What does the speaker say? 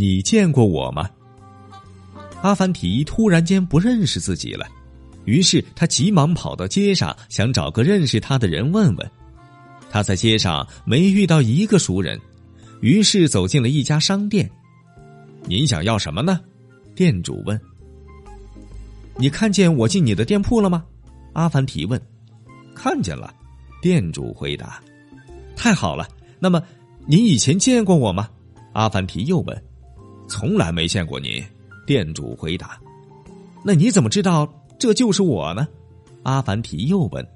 你见过我吗？”阿凡提突然间不认识自己了，于是他急忙跑到街上，想找个认识他的人问问。他在街上没遇到一个熟人，于是走进了一家商店。您想要什么呢？店主问。你看见我进你的店铺了吗？阿凡提问。看见了，店主回答。太好了，那么您以前见过我吗？阿凡提又问。从来没见过你，店主回答。那你怎么知道这就是我呢？阿凡提又问。